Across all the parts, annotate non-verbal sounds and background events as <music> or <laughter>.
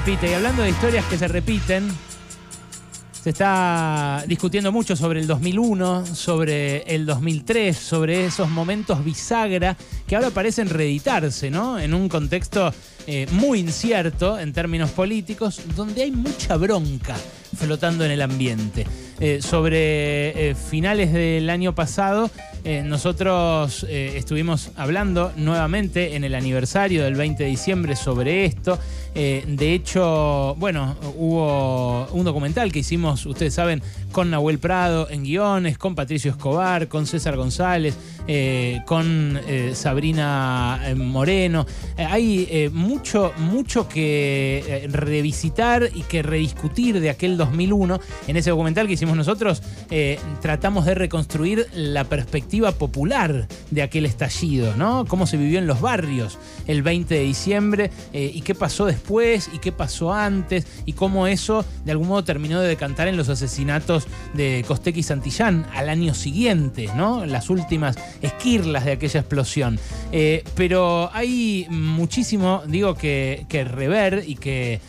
repite. Y hablando de historias que se repiten, se está discutiendo mucho sobre el 2001, sobre el 2003, sobre esos momentos bisagra que ahora parecen reeditarse, ¿no? En un contexto eh, muy incierto en términos políticos, donde hay mucha bronca flotando en el ambiente. Eh, sobre eh, finales del año pasado, nosotros estuvimos hablando nuevamente en el aniversario del 20 de diciembre sobre esto. de hecho, bueno, hubo un documental que hicimos, ustedes saben, con Nahuel Prado en guiones, con Patricio Escobar, con César González, con Sabrina Moreno. hay mucho, mucho que revisitar y que rediscutir de aquel 2001. En ese documental que hicimos nosotros, eh, tratamos de reconstruir la perspectiva popular de aquel estallido, ¿no? Cómo se vivió en los barrios el 20 de diciembre eh, y qué pasó después y qué pasó antes y cómo eso de algún modo terminó de decantar en los asesinatos de Costec y Santillán al año siguiente, ¿no? Las últimas esquirlas de aquella explosión. Eh, pero hay muchísimo, digo, que, que rever y que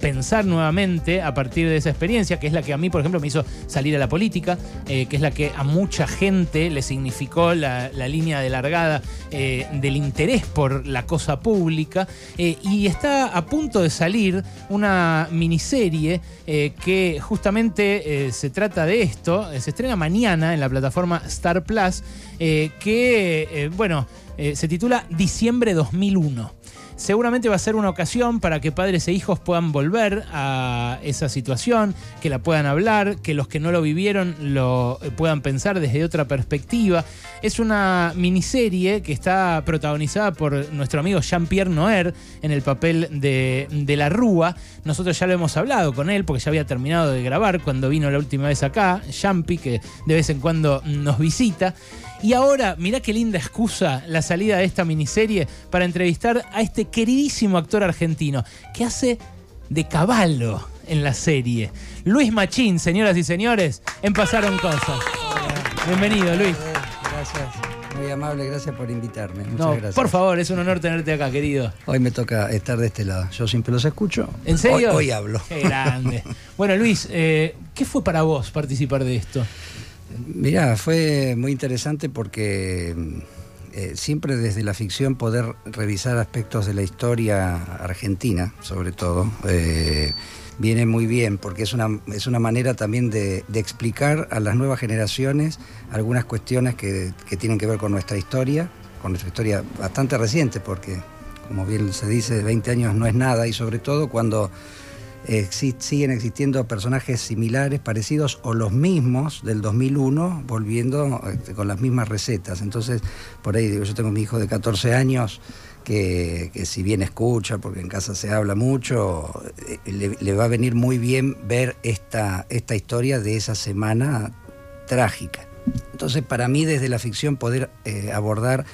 pensar nuevamente a partir de esa experiencia, que es la que a mí, por ejemplo, me hizo salir a la política, eh, que es la que a mucha gente le significó la, línea de largada eh, del interés por la cosa pública. Eh, y está a punto de salir una miniserie que justamente se trata de esto, se estrena mañana en la plataforma Star Plus, que, bueno, se titula Diciembre 2001. Seguramente va a ser una ocasión para que padres e hijos puedan volver a esa situación, que la puedan hablar, que los que no lo vivieron lo eh, puedan pensar desde otra perspectiva. Es una miniserie que está protagonizada por nuestro amigo Jean-Pierre Noer en el papel de, de la Rúa. Nosotros ya lo hemos hablado con él porque ya había terminado de grabar cuando vino la última vez acá, Champi, que de vez en cuando nos visita. Y ahora, mirá qué linda excusa la salida de esta miniserie para entrevistar a este queridísimo actor argentino que hace de caballo en la serie. Luis Machín, señoras y señores, en Pasaron Cosas. Bienvenido, Luis. Gracias. Amable, gracias por invitarme. Muchas gracias. Por favor, es un honor tenerte acá, querido. Hoy me toca estar de este lado. Yo siempre los escucho. ¿En serio? Hoy, hablo. Qué grande. <laughs> bueno, Luis, eh, ¿qué fue para vos participar de esto? Mirá, fue muy interesante porque eh, siempre desde la ficción poder revisar aspectos de la historia argentina, sobre todo, eh, viene muy bien porque es una, es una manera también de, explicar a las nuevas generaciones algunas cuestiones que, que tienen que ver con nuestra historia, con nuestra historia bastante reciente, porque como bien se dice, 20 años no es nada y sobre todo cuando siguen existiendo personajes similares, parecidos o los mismos del 2001, volviendo este, con las mismas recetas. Entonces, por ahí digo, yo tengo mi hijo de 14 años. Que, si bien escucha, porque en casa se habla mucho, eh, le, va a venir muy bien ver esta, esta historia de esa semana trágica. Entonces, para mí, desde la ficción, poder eh, abordar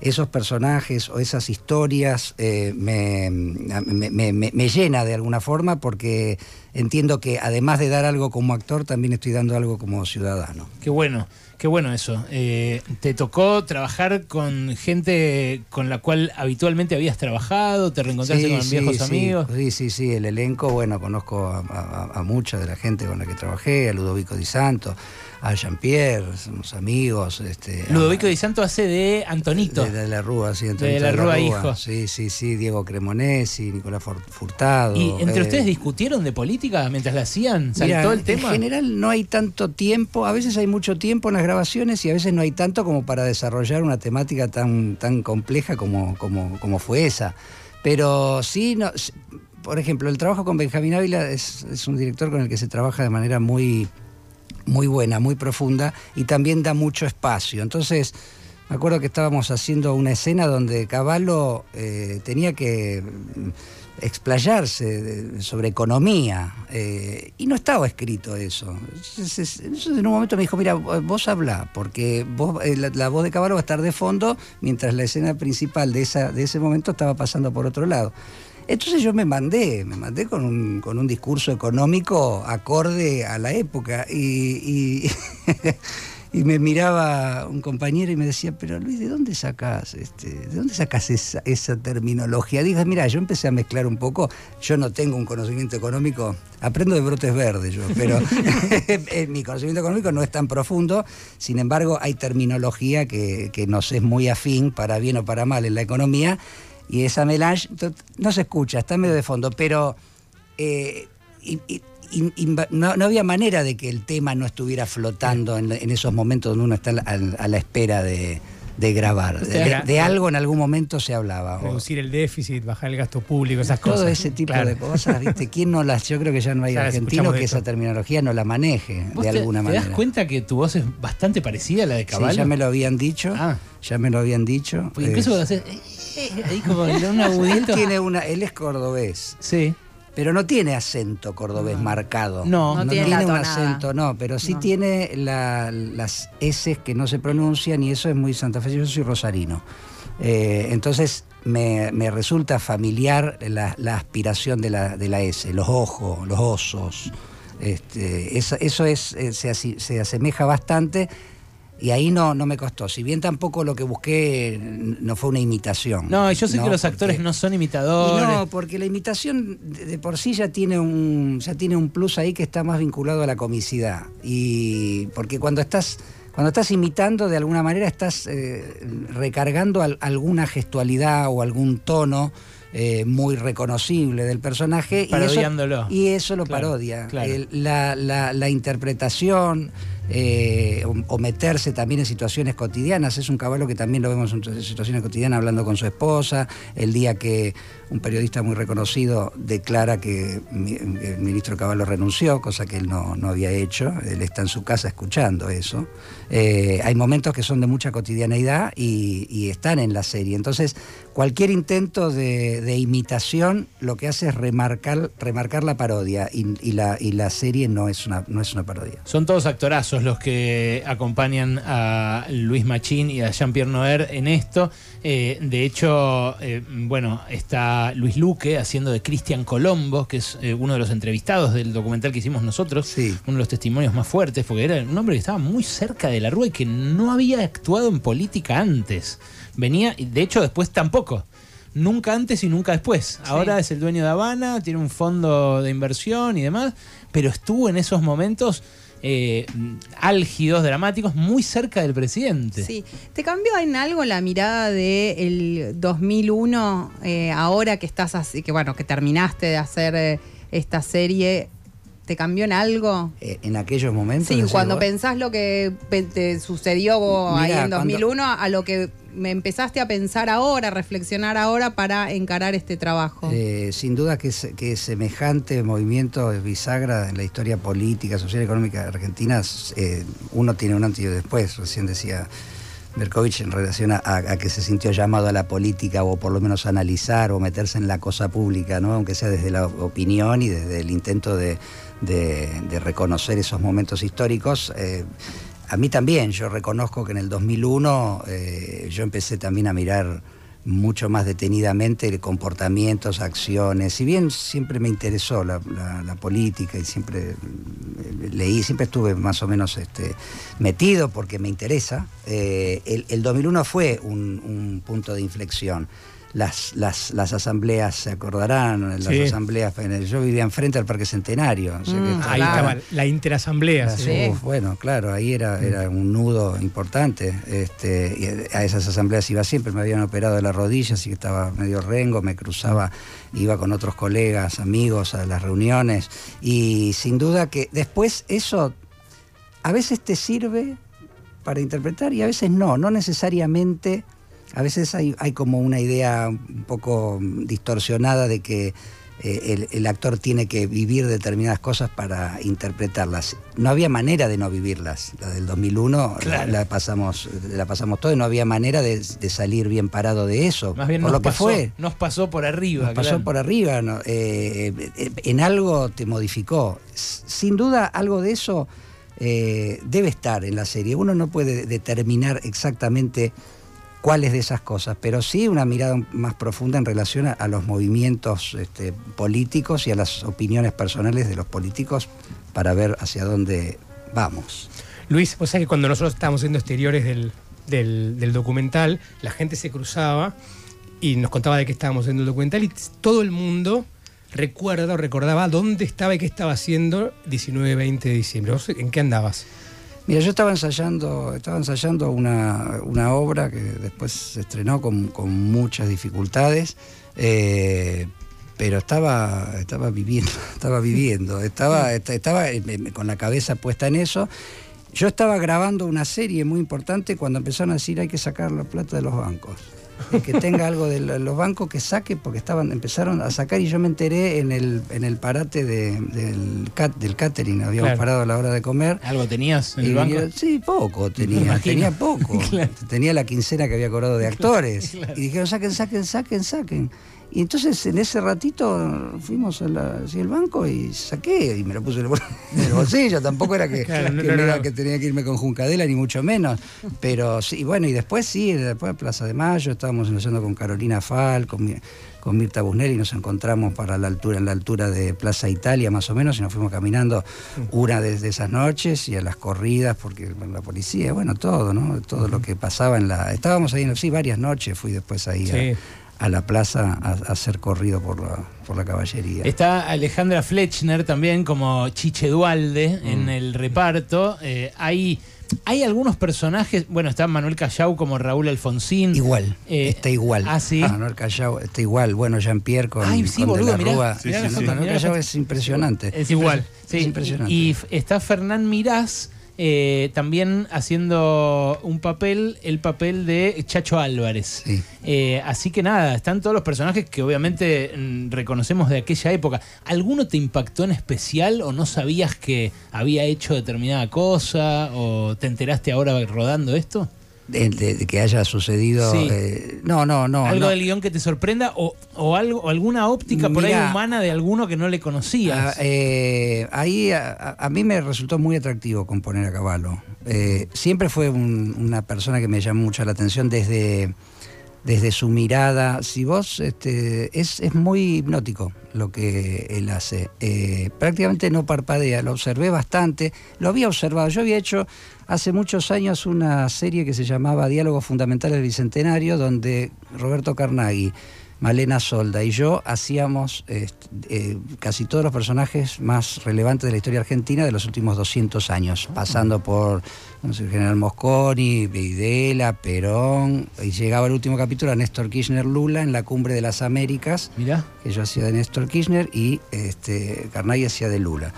esos personajes o esas historias eh, me, me, llena de alguna forma porque entiendo que además de dar algo como actor, también estoy dando algo como ciudadano. Qué bueno. Qué bueno eso. Eh, ¿Te tocó trabajar con gente con la cual habitualmente habías trabajado? ¿Te reencontraste con viejos amigos? Sí, sí, sí. El elenco, bueno, conozco a, mucha de la gente con la que trabajé, a Ludovico Di Santo, a Jean-Pierre, somos amigos. Este, Ludovico Di Santo hace de Antonito. De, la Rúa, sí, Antonito de la, Rúa, hijo. Sí, sí, sí. Diego Cremonesi, Nicolás Furtado. ¿Y entre eh, ustedes discutieron de política mientras la hacían? ¿Saltó el tema? En general no hay tanto tiempo. A veces hay mucho tiempo en las grabaciones y a veces no hay tanto como para desarrollar una temática tan, tan compleja como, como, como fue esa. Pero sí, no, por ejemplo, el trabajo con Benjamín Ávila es, es, un director con el que se trabaja de manera muy, muy buena, muy profunda y también da mucho espacio. Entonces, me acuerdo que estábamos haciendo una escena donde Caballo eh, tenía que explayarse sobre economía. Eh, y no estaba escrito eso. Entonces, en un momento me dijo, mira, vos habla, porque vos, eh, la, voz de Caballo va a estar de fondo, mientras la escena principal de, esa, de ese momento estaba pasando por otro lado. Entonces yo me mandé, me mandé con un, con un discurso económico acorde a la época. y <laughs> me miraba un compañero y me decía, pero Luis, ¿de dónde sacas este, de dónde sacas esa, esa terminología? Dije, mira, yo empecé a mezclar un poco, yo no tengo un conocimiento económico, aprendo de brotes verdes yo, pero <laughs> <laughs> mi conocimiento económico no es tan profundo, sin embargo hay terminología que, que nos es muy afín, para bien o para mal, en la economía, y esa melange no se escucha, está medio de fondo, pero... Eh, no, había manera de que el tema no estuviera flotando en, esos momentos donde uno está a, la espera de, grabar. De, algo en algún momento se hablaba. Reducir el déficit, bajar el gasto público, esas cosas. Todo ese tipo de cosas, ¿viste? ¿Quién no las.? Yo creo que ya no hay argentino que esa terminología no la maneje de alguna manera. ¿Te das cuenta que tu voz es bastante parecida a la de Caballo? Sí, ya me lo habían dicho. Ah. Ya me lo habían dicho. Pues incluso hacer. Ahí como <laughs> un agudito. Él tiene una. Él es cordobés. Sí pero no tiene acento cordobés marcado. No, no, tiene, un acento, no, pero sí tiene las S que no se pronuncian y eso es muy Santa Fe. Yo soy rosarino. Eh, entonces me, resulta familiar la, aspiración de la, de la, S, los ojos, los osos. Este, eso, es, eh, se, se asemeja bastante y ahí no, no me costó. Si bien tampoco lo que busqué no fue una imitación. No, yo sé que los actores no son imitadores. no, porque la imitación de por sí ya tiene un ya tiene un plus ahí que está más vinculado a la comicidad. Y porque cuando estás cuando estás imitando de alguna manera estás eh, recargando alguna gestualidad o algún tono eh, muy reconocible del personaje Parodiándolo. y eso, lo parodia. la, la, la interpretación eh, o, meterse también en situaciones cotidianas. Es un caballo que también lo vemos en situaciones cotidianas hablando con su esposa, el día que un periodista muy reconocido declara que el ministro Caballo renunció, cosa que él no, había hecho, él está en su casa escuchando eso. Eh, hay momentos que son de mucha cotidianeidad y, están en la serie. Entonces, cualquier intento de, imitación lo que hace es remarcar, remarcar la parodia y, la, y la serie no es, una, no es una parodia. Son todos actorazos los que acompañan a Luis Machín y a Jean-Pierre Noer en esto. Eh, de hecho, eh, bueno, está Luis Luque haciendo de Cristian Colombo, que es eh, uno de los entrevistados del documental que hicimos nosotros, uno de los testimonios más fuertes, porque era un hombre que estaba muy cerca de la rúa y que no había actuado en política antes. Venía, y de hecho después tampoco nunca antes y nunca después. Ahora es el dueño de Habana, tiene un fondo de inversión y demás, pero estuvo en esos momentos eh, álgidos, dramáticos, muy cerca del presidente. Sí. ¿Te cambió en algo la mirada del 2001, eh, ahora que estás así, que bueno, que terminaste de hacer eh, esta serie? ¿Te cambió en algo? en aquellos momentos. Sí, cuando pensás lo que te sucedió ahí en 2001 a lo que me empezaste a pensar ahora, a reflexionar ahora para encarar este trabajo? Eh, sin duda que, que semejante movimiento es bisagra en la historia política, social y económica de Argentina. Eh, uno tiene un antes y después, recién decía Berkovich en relación a, que se sintió llamado a la política o por lo menos a analizar o meterse en la cosa pública, ¿no? aunque sea desde la opinión y desde el intento de, reconocer esos momentos históricos. Eh, a mí también, yo reconozco que en el 2001 eh, yo empecé también a mirar mucho más detenidamente comportamientos, acciones. Si bien siempre me interesó la, política y siempre eh, leí, siempre estuve más o menos este, metido porque me interesa, eh, el, 2001 fue un punto de inflexión las, las, las asambleas, se acordarán, las asambleas, yo vivía enfrente al Parque Centenario. Mm, ahí estaba la interasamblea. bueno, claro, ahí era, mm. era un nudo importante. Este, a esas asambleas iba siempre, me habían operado de la rodilla, así que estaba medio rengo, me cruzaba, iba con otros colegas, amigos a las reuniones. Y sin duda que después eso a veces te sirve para interpretar y a veces no, no necesariamente a veces hay, como una idea un poco distorsionada de que eh, el, actor tiene que vivir determinadas cosas para interpretarlas. No había manera de no vivirlas. La del 2001 la, pasamos, la pasamos todo y no había manera de, salir bien parado de eso. Más bien por lo que fue. Nos pasó por arriba. Nos pasó por arriba. Eh, eh, en algo te modificó. Sin duda, algo de eso debe estar en la serie. Uno no puede determinar exactamente cuáles de esas cosas, pero sí una mirada más profunda en relación a, los movimientos este, políticos y a las opiniones personales de los políticos para ver hacia dónde vamos. Luis, vos sabés que cuando nosotros estábamos haciendo exteriores del, del- documental, la gente se cruzaba y nos contaba de qué estábamos haciendo el documental y todo el mundo recuerda o recordaba dónde estaba y qué estaba haciendo 19, 20 de diciembre. ¿Vos en qué andabas? Mira, yo estaba ensayando, estaba ensayando una, una obra que después se estrenó con, con muchas dificultades, eh, pero estaba, estaba viviendo, <laughs> estaba viviendo, estaba, est- estaba con la cabeza puesta en eso. Yo estaba grabando una serie muy importante cuando empezaron a decir hay que sacar la plata de los bancos. El que tenga algo de lo- los bancos que saque, porque estaban, empezaron a sacar y yo me enteré en el, en el parate de- del, cat, del catering, habíamos Claro. parado a la hora de comer. ¿Algo tenías en el banco? sí, poco tenía, tenía poco. <laughs> Claro. Tenía la quincena que había cobrado de <laughs> actores. Claro. Y dijeron, saquen, saquen, saquen, saquen. Y entonces en ese ratito fuimos al al banco y saqué y me lo puse en el <laughs> el bolsillo. Tampoco era que, Claro, no, que no, me no. era que tenía que irme con Juncadela, ni mucho menos. Pero sí, bueno, y después sí, después Plaza de Mayo, estábamos ensayando con Carolina Fal, con, con Mirta Busnelli, nos encontramos para la altura, en la altura de Plaza Italia más o menos, y nos fuimos caminando una de, de esas noches y a las corridas, porque bueno, la policía, bueno, todo, ¿no? Todo lo que pasaba en la. Estábamos ahí, en, sí, varias noches fui después ahí Sí. a, la plaza a, a hacer corrido por la, por la caballería. Está Alejandra Fletchner también como Chiche Dualde en Mm. el reparto. Eh, hay, hay algunos personajes, bueno, está Manuel Callao como Raúl Alfonsín. Igual, Eh, está igual. ¿ah, sí? Manuel Callao está igual. Bueno, Jean-Pierre con, Ay, sí, con boludo, De la Rúa. No, foto, Manuel Callao es impresionante. Es igual. Sí. Es impresionante. Y está Fernán Mirás eh, también haciendo un papel, el papel de Chacho Álvarez. Sí. Eh, así que nada, están todos los personajes que obviamente mm, reconocemos de aquella época. ¿Alguno te impactó en especial o no sabías que había hecho determinada cosa o te enteraste ahora rodando esto? De, que haya sucedido. Sí. eh, no, no, no. ¿Algo no. del guion que te sorprenda o, o algo, alguna óptica por ahí humana de alguno que no le Ah, conocías? eh, ahí a, a- a mí me resultó muy atractivo componer a caballo. Eh, siempre fue un- una persona que me llamó mucho la atención desde, desde su mirada. Si vos, este, es, es muy hipnótico lo que él hace. Eh, prácticamente no parpadea, lo observé bastante, lo había observado. Yo había hecho hace muchos años una serie que se llamaba Diálogos Fundamentales del Bicentenario, donde Roberto Carnaghi, Malena Solda y yo hacíamos este, eh, casi todos los personajes más relevantes de la historia argentina de los últimos 200 años, pasando por no sé, general Mosconi, Videla, Perón, y llegaba el último capítulo a Néstor Kirchner Lula en la cumbre de las Américas, Mirá. que yo hacía de Néstor Kirchner y este, hacía de Lula.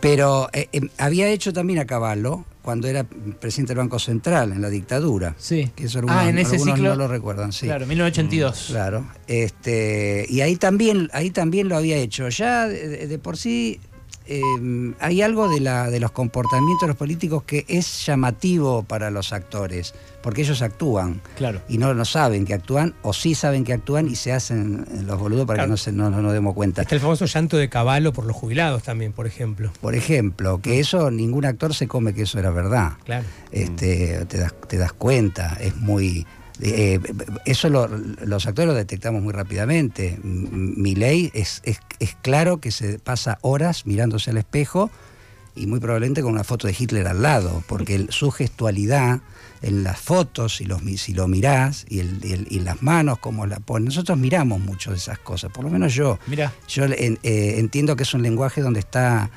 Pero eh, eh, había hecho también a Caballo cuando era presidente del Banco Central en la dictadura. Sí. Que eso algunos, ah, en ese algunos ciclo. no lo recuerdan, sí. Claro, 1982. Claro, este, y ahí también, ahí también lo había hecho. Ya de, de por sí eh, hay algo de, la, de los comportamientos de los políticos que es llamativo para los actores, porque ellos actúan Claro. y no, no saben que actúan, o sí saben que actúan y se hacen los boludos para Claro. que no, se, no, no nos demos cuenta. Está el famoso llanto de caballo por los jubilados también, por ejemplo. Por ejemplo, que eso ningún actor se come que eso era verdad. Claro. este, te, das, te das cuenta, es muy... eh, eso lo- los actores lo detectamos muy rápidamente. Mi ley es, es, es claro que se pasa horas mirándose al espejo y muy probablemente con una foto de Hitler al lado, porque el- su gestualidad en las fotos, si, los, si lo mirás, y, el, y el- y las manos, como la ponen, nosotros miramos mucho de esas cosas, por lo menos yo. Mirá. Yo en- eh, entiendo que es un lenguaje donde está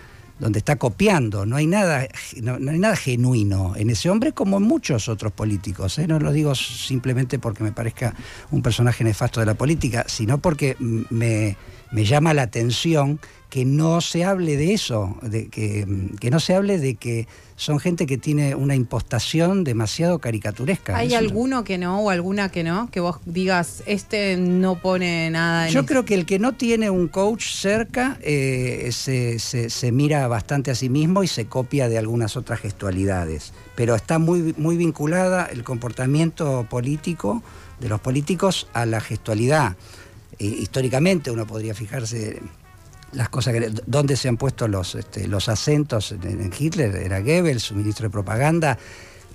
donde está copiando, no hay nada no, hay nada genuino en ese hombre como en muchos otros políticos, ¿eh? no lo digo simplemente porque me parezca un personaje nefasto de la política, sino porque me, me llama la atención que no se hable de eso, de que, que no se hable de que son gente que tiene una impostación demasiado caricaturesca. ¿Hay alguno que no o alguna que no? Que vos digas, este no pone nada en Yo esto"? creo que el que no tiene un coach cerca eh, se, se- se mira bastante a sí mismo y se copia de algunas otras gestualidades. Pero está muy, muy vinculada el comportamiento político de los políticos a la gestualidad. Eh, históricamente uno podría fijarse las cosas que dónde se han puesto los, este, los acentos en, Hitler, era Goebbels, su ministro de propaganda,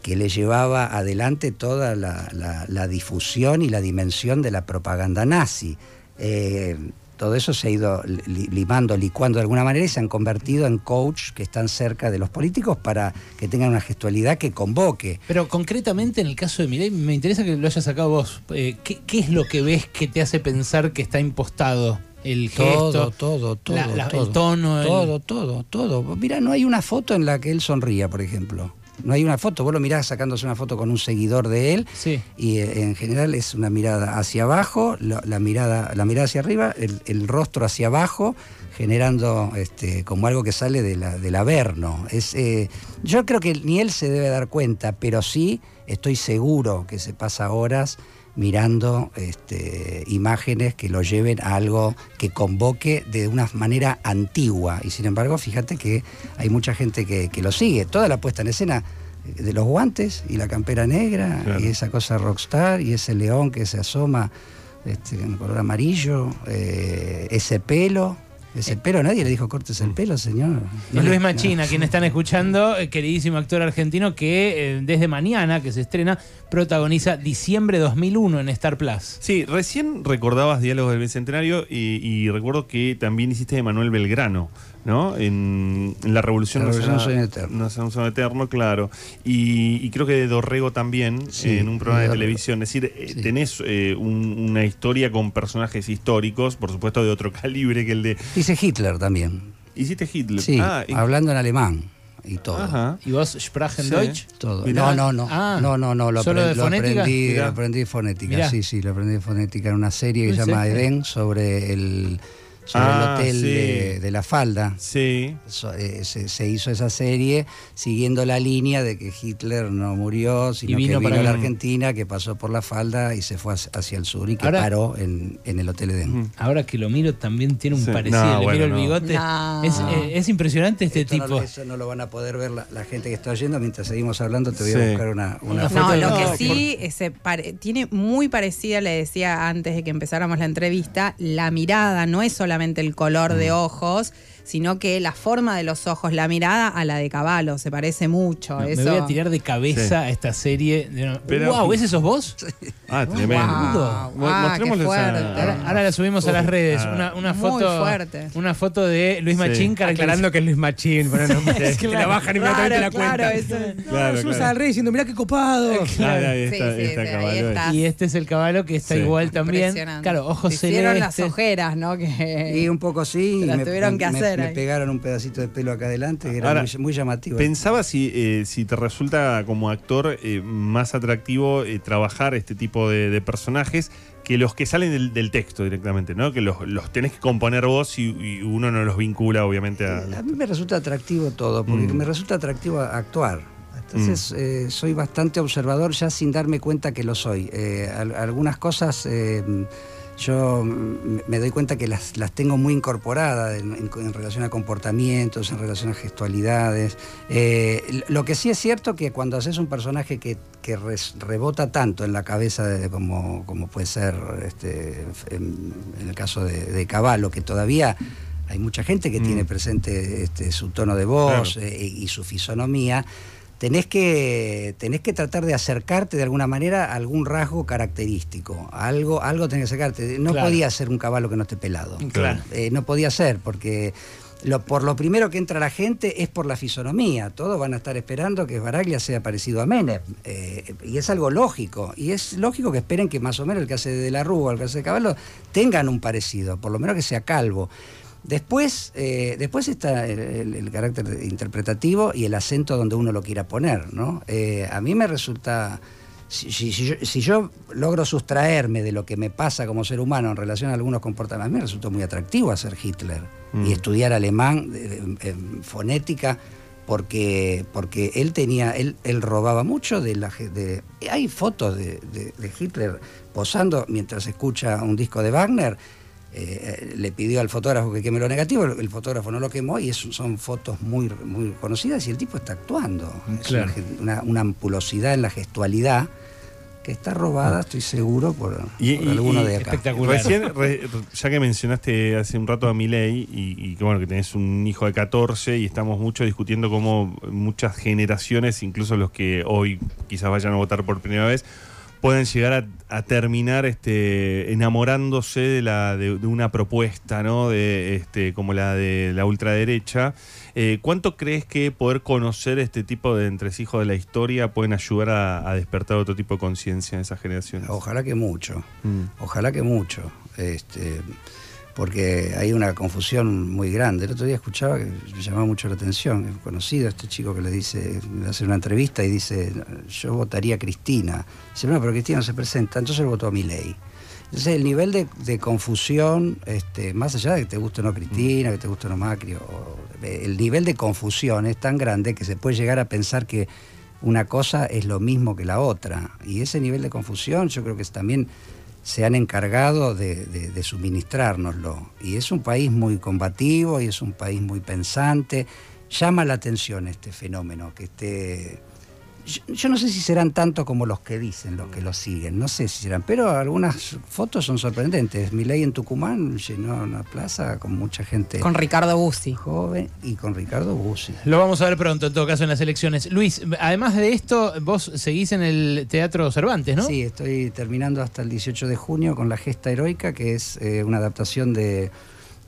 que le llevaba adelante toda la, la- la difusión y la dimensión de la propaganda nazi. Eh, todo eso se ha ido li- limando, licuando de alguna manera y se han convertido en coach que están cerca de los políticos para que tengan una gestualidad que convoque. Pero concretamente en el caso de Milei, me interesa que lo hayas sacado vos. Eh, ¿qué, qué es lo que ves que te hace pensar que está impostado? El gesto, Todo, todo, todo, la- la- todo. el tono, el- Todo, todo, todo. Mira, no hay una foto en la que él sonría, por ejemplo. No hay una foto. Vos lo mirás sacándose una foto con un seguidor de él Sí. y eh, en general es una mirada hacia abajo, la, la mirada, la mirada hacia arriba, el, el rostro hacia abajo, generando este, como algo que sale de la, del averno. Es, eh, yo creo que ni él se debe dar cuenta, pero sí estoy seguro que se pasa horas mirando este, imágenes que lo lleven a algo que convoque de una manera antigua. Y sin embargo, fíjate que hay mucha gente que, que lo sigue. Toda la puesta en escena de los guantes y la campera negra Claro. y esa cosa rockstar y ese león que se asoma este, en color amarillo, eh, ese pelo. Ese pelo, nadie le dijo cortes el pelo, señor. Es Luis No. Machina, quien están escuchando, eh, queridísimo actor argentino que eh, desde mañana, que se estrena, protagoniza Diciembre 2001 en Star Plus. Sí, recién recordabas Diálogos del Bicentenario y, y recuerdo que también hiciste de Manuel Belgrano, ¿no? En, en La Revolución, La Revolución no no eterno. no eterno, claro. Y, y creo que de Dorrego también, Sí, en un programa de televisión. Es decir, eh, Sí. tenés eh, un- una historia con personajes históricos, por supuesto de otro <laughs> calibre que el de... Dice Hitler también. Hiciste Hitler. Sí, Ah, y- hablando en alemán y todo. Ajá. ¿Y vos, Sprachen Sí. Deutsch? Todo. Mirá. No, no, no. Ah, no, no, no. Lo, ¿solo aprend- de lo fonética? aprendí, Mirá. lo aprendí de fonética. Mirá. Sí, sí, lo aprendí de fonética en una serie que ¿En se llama? Edén sobre el, sobre Ah, el hotel sí. de, de la falda. Sí. So- eh, se, se hizo esa serie siguiendo la línea de que Hitler no murió, sino vino que para vino a la. Argentina, que pasó por la falda y se fue hacia- el sur y que Ahora- paró en, en el Hotel Edén. Ahora que lo miro también tiene un Sí. parecido. No, Le bueno, miro el bigote. No. Es, eh, es impresionante este Esto tipo. eso no lo van a poder ver la, la gente que está oyendo. Mientras seguimos hablando, te voy Sí. a buscar una, una foto. No, lo que sí se pare- tiene muy parecida, le decía antes de que empezáramos la entrevista, la mirada no es solamente el color de ojos, sino que la forma de los ojos, la mirada a la de caballo, se parece mucho. No, me eso. voy a tirar de cabeza Sí. a esta serie. De- Pero- wow, ¿ese sos vos? <laughs> Ah, tremendo. Wow. Ah, qué fuerte. Ahora, ahora la subimos a las redes. Ah. Una, una Muy foto. fuerte. Una foto de Luis Sí. Machín Aclarando que es Luis Machín, bueno, no, <laughs> te, te la bajan inmediatamente la Claro, cuenta. eso es- No, Claro, claro. al rey diciendo, mirá qué copado. Claro, ahí Sí, está, sí, está sí, ahí caballo. está. Y este es el caballo que está Sí. igual también. Claro, ojos Hicieron las celestes. ojeras, ¿no? Que... Y un poco sí. Las me, tuvieron que me- hacer me pegaron un pedacito de pelo acá adelante, que era Ahora, muy, muy llamativo. Pensaba si, eh, si te resulta como actor eh, más atractivo eh, trabajar este tipo de, de personajes que los que salen del, del texto directamente, ¿no? Que los, los tenés que componer vos y, y uno no los vincula, obviamente, a. A mí me resulta atractivo todo, porque Mm. me resulta atractivo actuar. Entonces eh, soy bastante observador ya sin darme cuenta que lo soy. Eh, al- algunas cosas eh, yo me doy cuenta que las, las tengo muy incorporadas en, en- en relación a comportamientos, en relación a gestualidades. Eh, lo que sí es cierto que cuando haces un personaje que, que res- rebota tanto en la cabeza de- como, como puede ser este, en, en el caso de, de Caballo, que todavía hay mucha gente que Mm. tiene presente este, su tono de voz Claro. eh, y su fisonomía, tenés que, tenés que tratar de acercarte de alguna manera a algún rasgo característico. Algo, algo tenés que acercarte. No Claro. podía ser un caballo que no esté pelado. Claro. Eh, no podía ser, porque lo, por lo primero que entra la gente es por la fisonomía. Todos van a estar esperando que Baraglia sea parecido a Menem. Eh, y es algo lógico. Y es lógico que esperen que más o menos el que hace de la Rúa, el que hace de Caballo, tengan un parecido, por lo menos que sea calvo. Después, eh, después está el, el- el carácter interpretativo y el acento donde uno lo quiera poner, ¿no? Eh, a mí me resulta... Si, si- si yo, si yo logro sustraerme de lo que me pasa como ser humano en relación a algunos comportamientos, a mí me resultó muy atractivo hacer Hitler Mm. y estudiar alemán, eh, en- fonética, porque, porque él tenía, él, él robaba mucho de la de, hay fotos de, de- de Hitler posando mientras escucha un disco de Wagner. Eh, le pidió al fotógrafo que queme lo negativo, el, fotógrafo no lo quemó y es- son fotos muy, muy conocidas y el tipo está actuando. Es Claro. una, gen- una, una ampulosidad en la gestualidad que está robada, estoy seguro, por, Y- por y- alguno y de acá. espectacular. Recién, <laughs> re- ya que mencionaste hace un rato a Milei y, y que bueno, que tenés un hijo de 14 y estamos mucho discutiendo cómo muchas generaciones, incluso los que hoy quizás vayan a votar por primera vez, pueden llegar a, a terminar este, enamorándose de, la, de, de una propuesta, ¿no? De, este, como la de la ultraderecha. Eh, ¿Cuánto crees que poder conocer este tipo de entresijos de la historia pueden ayudar a, a despertar otro tipo de conciencia en esas generaciones? Ojalá que mucho, Mm. ojalá que mucho. Este, porque hay una confusión muy grande. El otro día escuchaba que me llamaba mucho la atención, he conocido este chico que le dice, le hace una entrevista y dice, yo votaría a Cristina. Dice, no, pero Cristina no se presenta, entonces él votó a mi ley. Entonces el nivel de, confusión, este, más allá de que te guste o no Cristina, que te guste o no Macri, o- el nivel de confusión es tan grande que se puede llegar a pensar que una cosa es lo mismo que la otra. Y ese nivel de confusión yo creo que es también se han encargado de, suministrárnoslo. Y es un país muy combativo y es un país muy pensante. Llama la atención este fenómeno, que esté... Yo, yo no sé si serán tanto como los que dicen, los que lo siguen, no sé si serán, pero algunas fotos son sorprendentes. Mi ley en Tucumán llenó una plaza con mucha gente Con Ricardo Bussi. joven y con Ricardo Bussi. Lo vamos a ver pronto, en todo caso, en las elecciones. Luis, además de esto, vos seguís en el Teatro Cervantes, ¿no? Sí, estoy terminando hasta el 18 de junio con La Gesta Heroica, que es eh, una adaptación de,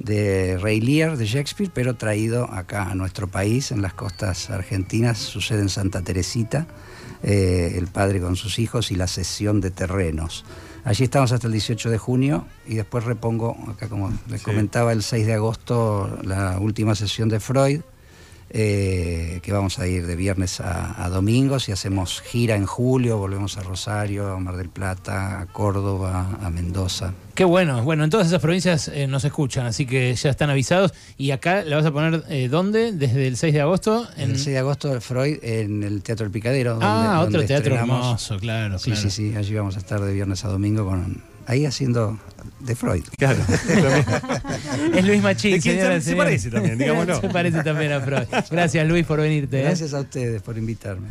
de Rey Lear, de Shakespeare, pero traído acá a nuestro país, en las costas argentinas. Sucede en Santa Teresita, eh, el padre con sus hijos y la cesión de terrenos. Allí estamos hasta el 18 de junio y después repongo, acá como les Sí. comentaba, el 6 de agosto la última sesión de Freud, eh, que vamos a ir de viernes a, a domingos y hacemos gira en julio, volvemos a Rosario, a Mar del Plata, a Córdoba, a Mendoza. Qué bueno. Bueno, en todas esas provincias eh, nos escuchan, así que ya están avisados. Y acá la vas a poner, eh, ¿dónde? Desde el 6 de agosto. El 6 de agosto Freud en el Teatro El Picadero. donde- Ah, otro donde teatro estrenamos. hermoso, claro. Sí, claro. sí, sí, allí vamos a estar de viernes a domingo con ahí haciendo de Freud. Claro. <laughs> Es Luis Machín, ¿De quién señoras se- parece también, digámoslo. se parece también a Freud. Gracias, Luis, por venirte. ¿eh? Gracias a ustedes por invitarme.